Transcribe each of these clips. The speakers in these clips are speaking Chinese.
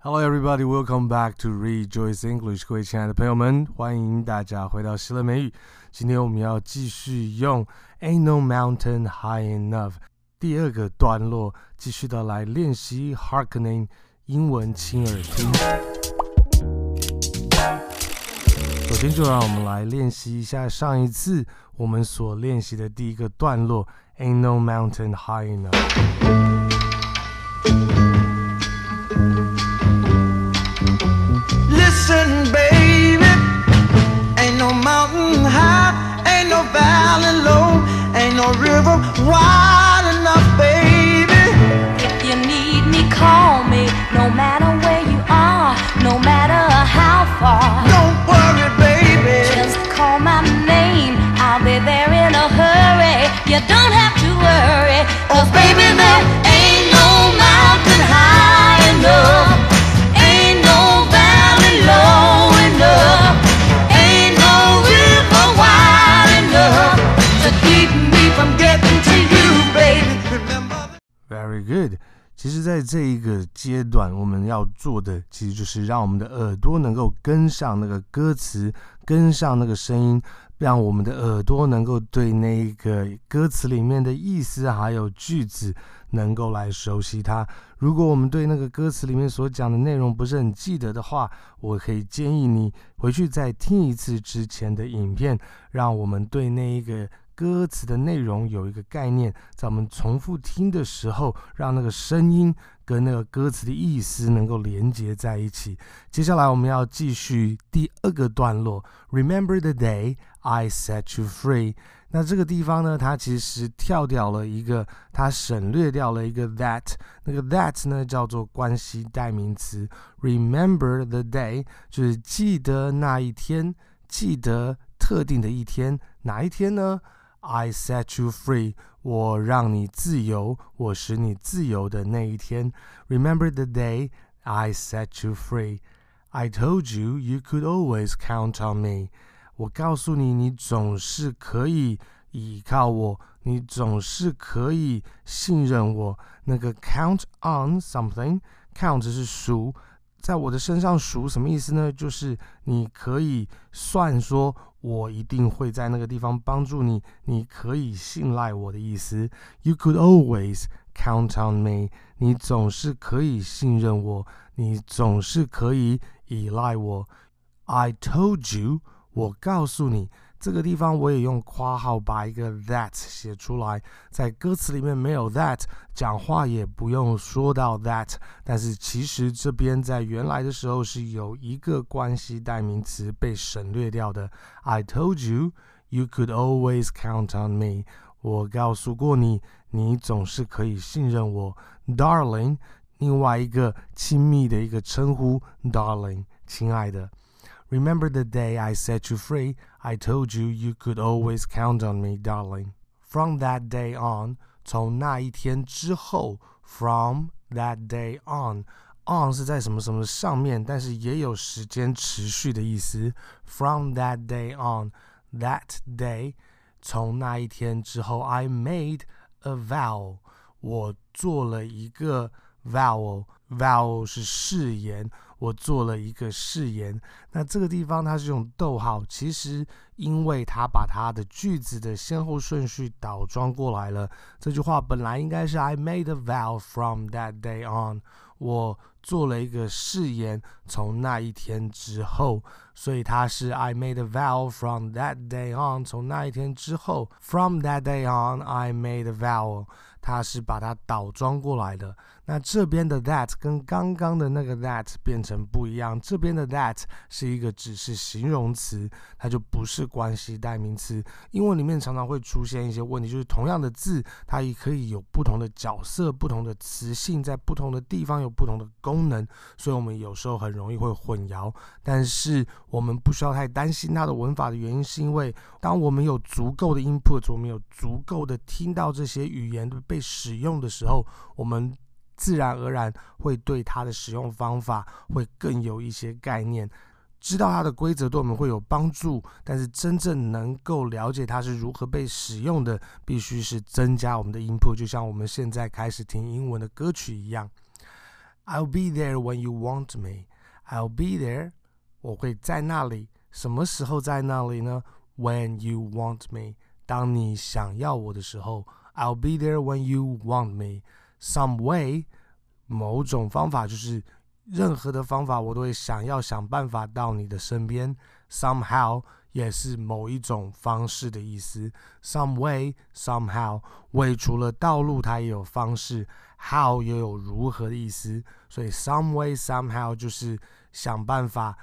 Hello, everybody. Welcome back to Rejoice English. 各位亲爱的朋友们，欢迎大家回到喜乐美语。今天我们要继续用 Ain't No Mountain High Enough 第二个段落，继续的来练习 Harkening 英文亲耳听。首先，就让我们来练习一下上一次我们所练习的第一个段落 Ain't No Mountain High Enough。其实，在这一个阶段，我们要做的其实就是让我们的耳朵能够跟上那个歌词，跟上那个声音，让我们的耳朵能够对那个歌词里面的意思还有句子能够来熟悉它。如果我们对那个歌词里面所讲的内容不是很记得的话，我可以建议你回去再听一次之前的影片，让我们对那一个。歌词的内容有一个概念，在我们重复听的时候，让那个声音跟那个歌词的意思能够连接在一起。接下来我们要继续第二个段落，Remember the day I set you free。那这个地方呢，它其实跳掉了一个，它省略掉了一个 that。那个 that 呢叫做关系代名词，Remember the day 就是记得那一天，记得特定的一天，哪一天呢？I set you free，我让你自由，我使你自由的那一天。Remember the day I set you free. I told you you could always count on me. 我告诉你，你总是可以依靠我，你总是可以信任我。那个 count on something，count 是数。在我的身上数什么意思呢？就是你可以算说，我一定会在那个地方帮助你，你可以信赖我的意思。You could always count on me。你总是可以信任我，你总是可以依赖我。I told you，我告诉你。这个地方我也用括号把一个 that 写出来，在歌词里面没有 that，讲话也不用说到 that，但是其实这边在原来的时候是有一个关系代名词被省略掉的。I told you you could always count on me。我告诉过你，你总是可以信任我，darling。另外一个亲密的一个称呼，darling，亲爱的。Remember the day I set you free. I told you you could always count on me, darling. From that day on，从那一天之后，from that day on，on 是在什么什么上面，但是也有时间持续的意思。From that day on，that day，从那一天之后，I made a vow，我做了一个 vow，vow 是誓言。 我做了一个誓言，那这个地方它是用逗号，其实因为它把它的句子的先后顺序倒装过来了。这句话本来应该是 I made a vow from that day on，我做了一个誓言，从那一天之后，所以它是 I made a vow from that day on，从那一天之后，from that day on I made a vow。它是把它倒装过来的。那这边的 that 跟刚刚的那个 that 变成不一样。这边的 that 是一个只是形容词，它就不是关系代名词。英文里面常常会出现一些问题，就是同样的字，它也可以有不同的角色、不同的词性，在不同的地方有不同的功能，所以我们有时候很容易会混淆。但是我们不需要太担心它的文法的原因，是因为当我们有足够的 input，我们有足够的听到这些语言的背使用的时候，我们自然而然会对它的使用方法会更有一些概念，知道它的规则对我们会有帮助。但是真正能够了解它是如何被使用的，必须是增加我们的 input，就像我们现在开始听英文的歌曲一样。I'll be there when you want me. I'll be there，我会在那里。什么时候在那里呢？When you want me，当你想要我的时候。I'll be there when you want me. Some way，某种方法就是任何的方法，我都会想要想办法到你的身边。Somehow 也是某一种方式的意思。Some way, somehow，way 除了道路，它也有方式；how 也有如何的意思。所以 some way, somehow 就是想办法，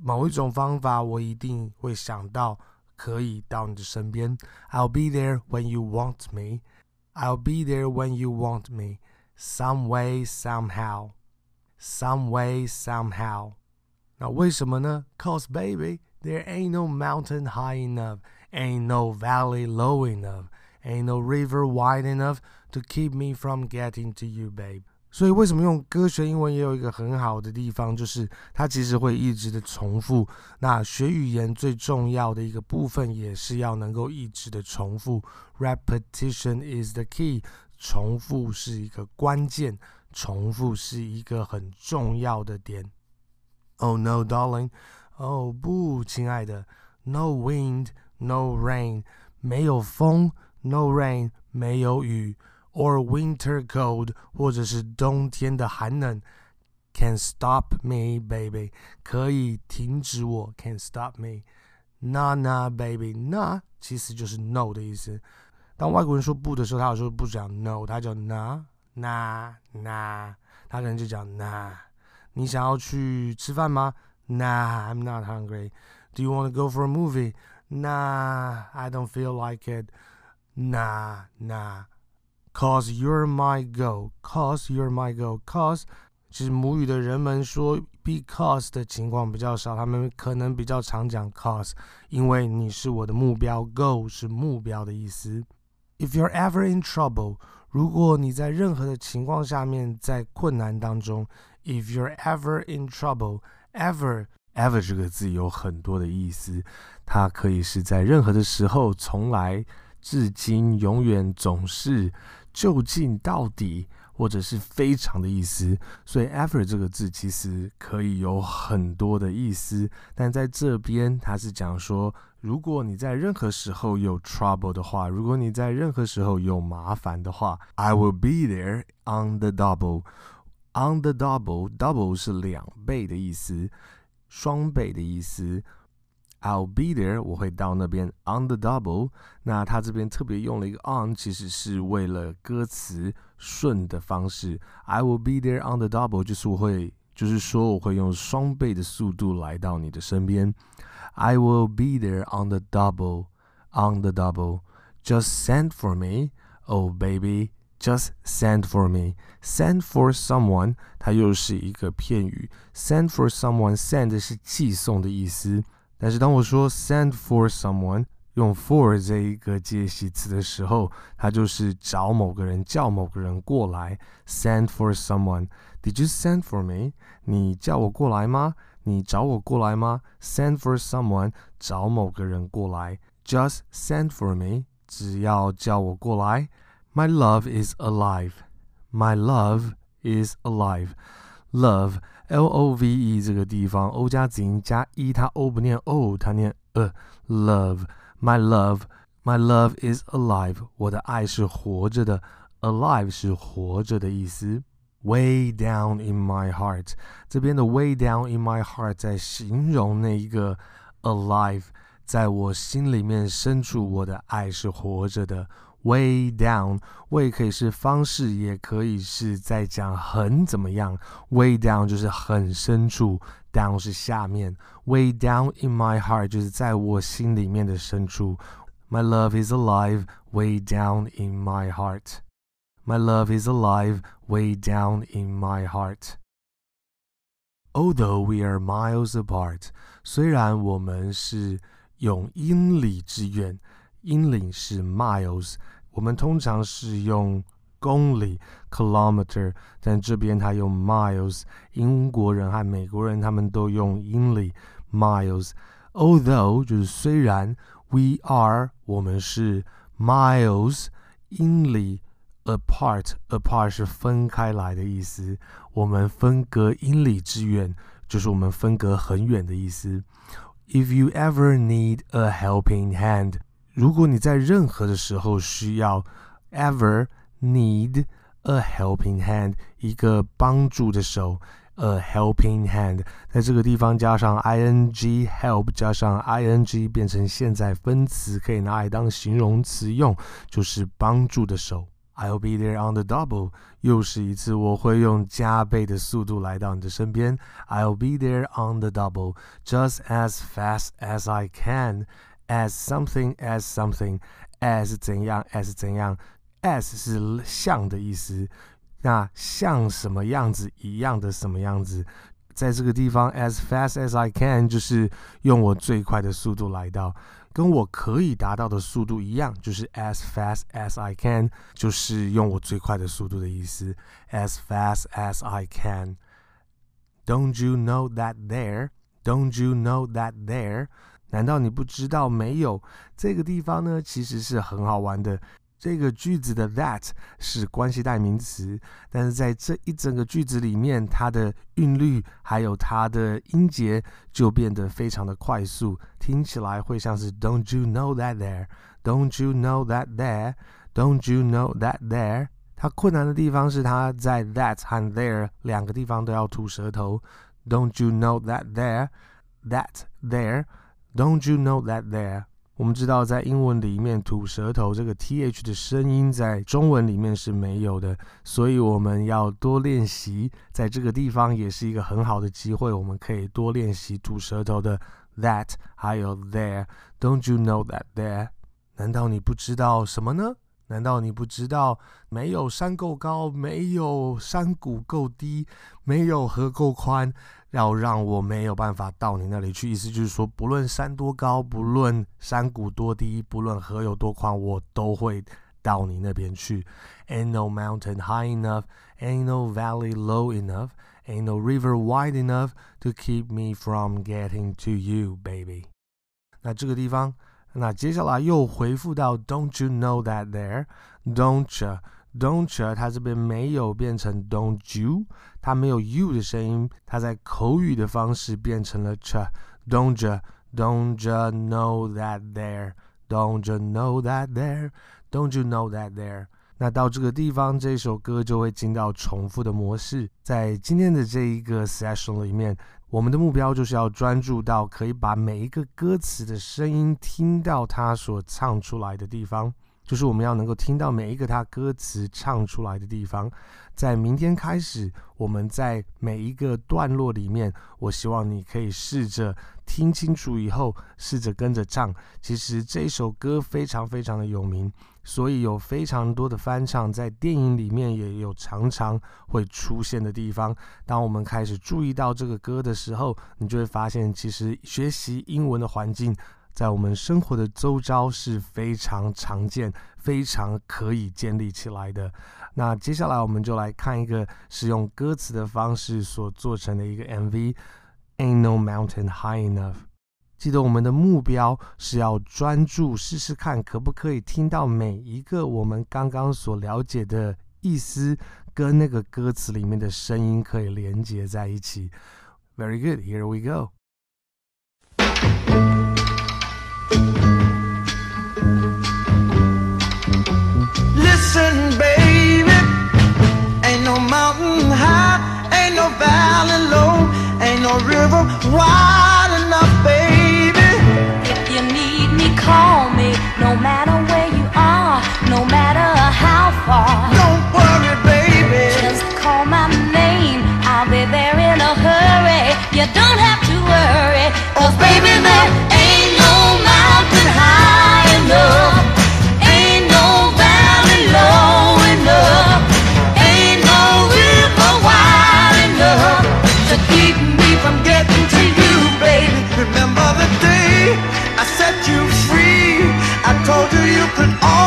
某一种方法，我一定会想到可以到你的身边。I'll be there when you want me. I'll be there when you want me. Some way, somehow. Some way, somehow. 那为什么呢？Cause baby, there ain't no mountain high enough, ain't no valley low enough, ain't no river wide enough to keep me from getting to you, babe. 所以为什么用歌学英文也有一个很好的地方，就是它其实会一直的重复。那学语言最重要的一个部分，也是要能够一直的重复。Repetition is the key，重复是一个关键，重复是一个很重要的点。Oh no, darling，哦不，亲爱的，No wind, no rain，没有风，No rain，没有雨。or winter cold，或者是冬天的寒冷，can stop me, baby，可以停止我，can stop me。Nah, nah, baby, nah，其实就是 no 的意思。当外国人说不的时候，他有时候不讲 no，他叫 nah, nah, nah，他可能就讲 nah。你想要去吃饭吗？Nah, I'm not hungry. Do you want to go for a movie? Nah, I don't feel like it. Nah, nah. Cause you're my goal, cause you're my goal, cause 其实母语的人们说 because 的情况比较少，他们可能比较常讲 cause，因为你是我的目标，goal 是目标的意思。If you're ever in trouble，如果你在任何的情况下面在困难当中，If you're ever in trouble，ever ever 这个字有很多的意思，它可以是在任何的时候，从来、至今、永远、总是。究竟到底，或者是非常的意思，所以 ever 这个字其实可以有很多的意思，但在这边它是讲说，如果你在任何时候有 trouble 的话，如果你在任何时候有麻烦的话，I will be there on the double，on the double，double 是两倍的意思，双倍的意思。I'll be there，我会到那边。On the double，那他这边特别用了一个 on，其实是为了歌词顺的方式。I will be there on the double，就是我会，就是说我会用双倍的速度来到你的身边。I will be there on the double，on the double。Just send for me，oh baby，just send for me。Send for someone，它又是一个片语。Send for someone，send 是寄送的意思。 但是当我说 send for someone 用 for 这一个介系词的时候，它就是找某个人，叫某个人过来。Send for someone. Did you send for me? 你叫我过来吗？你找我过来吗？Send for someone 找某个人过来。Just send for me 只要叫我过来。My love is alive. My love is alive. Love L O V E 这个地方，O 加子音加 E，它 O 不念 O，它念呃。Love，my love，my love is alive。我的爱是活着的，alive 是活着的意思。Way down in my heart，这边的 way down in my heart 在形容那一个 alive，在我心里面深处，我的爱是活着的。Way down，way 可以是方式，也可以是在讲很怎么样。Way down 就是很深处，down 是下面。Way down in my heart 就是在我心里面的深处。My love is alive, way down in my heart. My love is alive, way down in my heart. Although we are miles apart，虽然我们是有英里之远。英里是 miles，我们通常是用公里 kilometer，但这边他用 miles。英国人和美国人他们都用英里 miles。Although 就是虽然，we are 我们是 miles 英里 apart，apart 是分开来的意思。 我们分隔英里之远，就是我们分隔很远的意思。If you ever need a helping hand， 如果你在任何的时候需要 ever need a helping hand，一个帮助的手。A helping hand，在这个地方加上 ing help 加上 ing 变成现在分词，可以拿来当形容词用，就是帮助的手。I'll be there on the double，又是一次我会用加倍的速度来到你的身边。I'll be there on the double, just as fast as I can, as something as something, as 怎样 as 怎样，as 是像的意思。那像什么样子一样的什么样子，在这个地方，as fast as I can 就是用我最快的速度来到，跟我可以达到的速度一样，就是 as fast as I can 就是用我最快的速度的意思，as fast as I can。Don't you know that there? Don't you know that there? 难道你不知道没有这个地方呢？其实是很好玩的。这个句子的 that 是关系代名词，但是在这一整个句子里面，它的韵律还有它的音节就变得非常的快速，听起来会像是 Don't you know that there? Don't you know that there? Don't you know that there? 它困难的地方是它在 that 和 there 两个地方都要吐舌头。Don't you know that there? That there? Don't you know that there? 我们知道，在英文里面吐舌头这个 th 的声音，在中文里面是没有的，所以我们要多练习。在这个地方也是一个很好的机会，我们可以多练习吐舌头的 that，还有 there。Don't you know that there？难道你不知道什么呢？难道你不知道，没有山够高，没有山谷够低，没有河够宽？要让我没有办法到你那里去，意思就是说，不论山多高，不论山谷多低，不论河有多宽，我都会到你那边去。Ain't no mountain high enough, ain't no valley low enough, ain't no river wide enough to keep me from getting to you, baby。那这个地方，那接下来又回复到 Don't you know that there? Don't you? Don't you？它这边没有变成 Don't you，它没有 you 的声音，它在口语的方式变成了 ch。Don't you？Don't you know that there？Don't you know that there？Don't you know that there？那到这个地方，这首歌就会进到重复的模式。在今天的这一个 session 里面，我们的目标就是要专注到可以把每一个歌词的声音听到它所唱出来的地方。就是我们要能够听到每一个他歌词唱出来的地方，在明天开始，我们在每一个段落里面，我希望你可以试着听清楚以后，试着跟着唱。其实这首歌非常非常的有名，所以有非常多的翻唱，在电影里面也有常常会出现的地方。当我们开始注意到这个歌的时候，你就会发现，其实学习英文的环境。在我们生活的周遭是非常常见、非常可以建立起来的。那接下来我们就来看一个使用歌词的方式所做成的一个 MV，《Ain't No Mountain High Enough》。记得我们的目标是要专注，试试看可不可以听到每一个我们刚刚所了解的意思，跟那个歌词里面的声音可以连接在一起。Very good, here we go. Listen, baby, ain't no mountain high, ain't no valley low, ain't no river wide set you free. I told you you could always.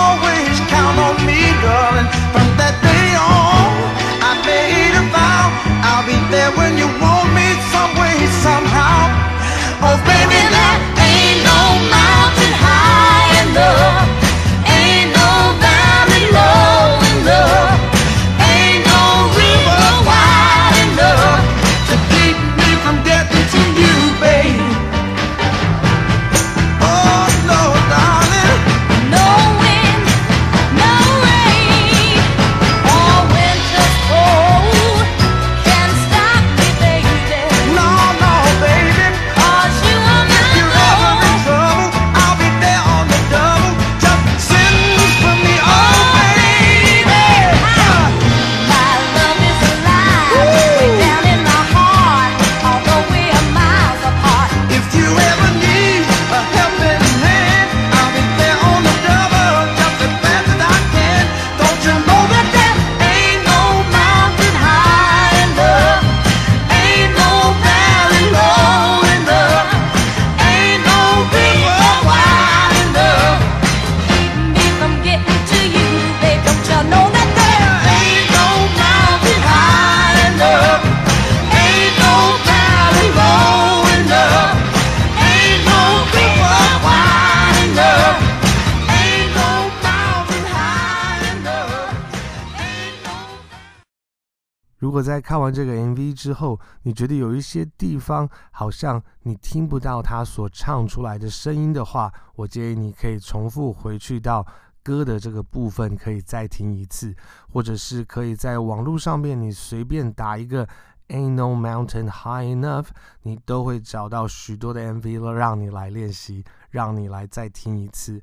如果在看完这个 MV 之后，你觉得有一些地方好像你听不到他所唱出来的声音的话，我建议你可以重复回去到歌的这个部分，可以再听一次，或者是可以在网络上面你随便打一个 Ain't No Mountain High Enough，你都会找到许多的 MV 了，让你来练习，让你来再听一次。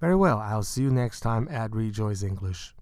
Very well, I'll see you next time at Rejoice English.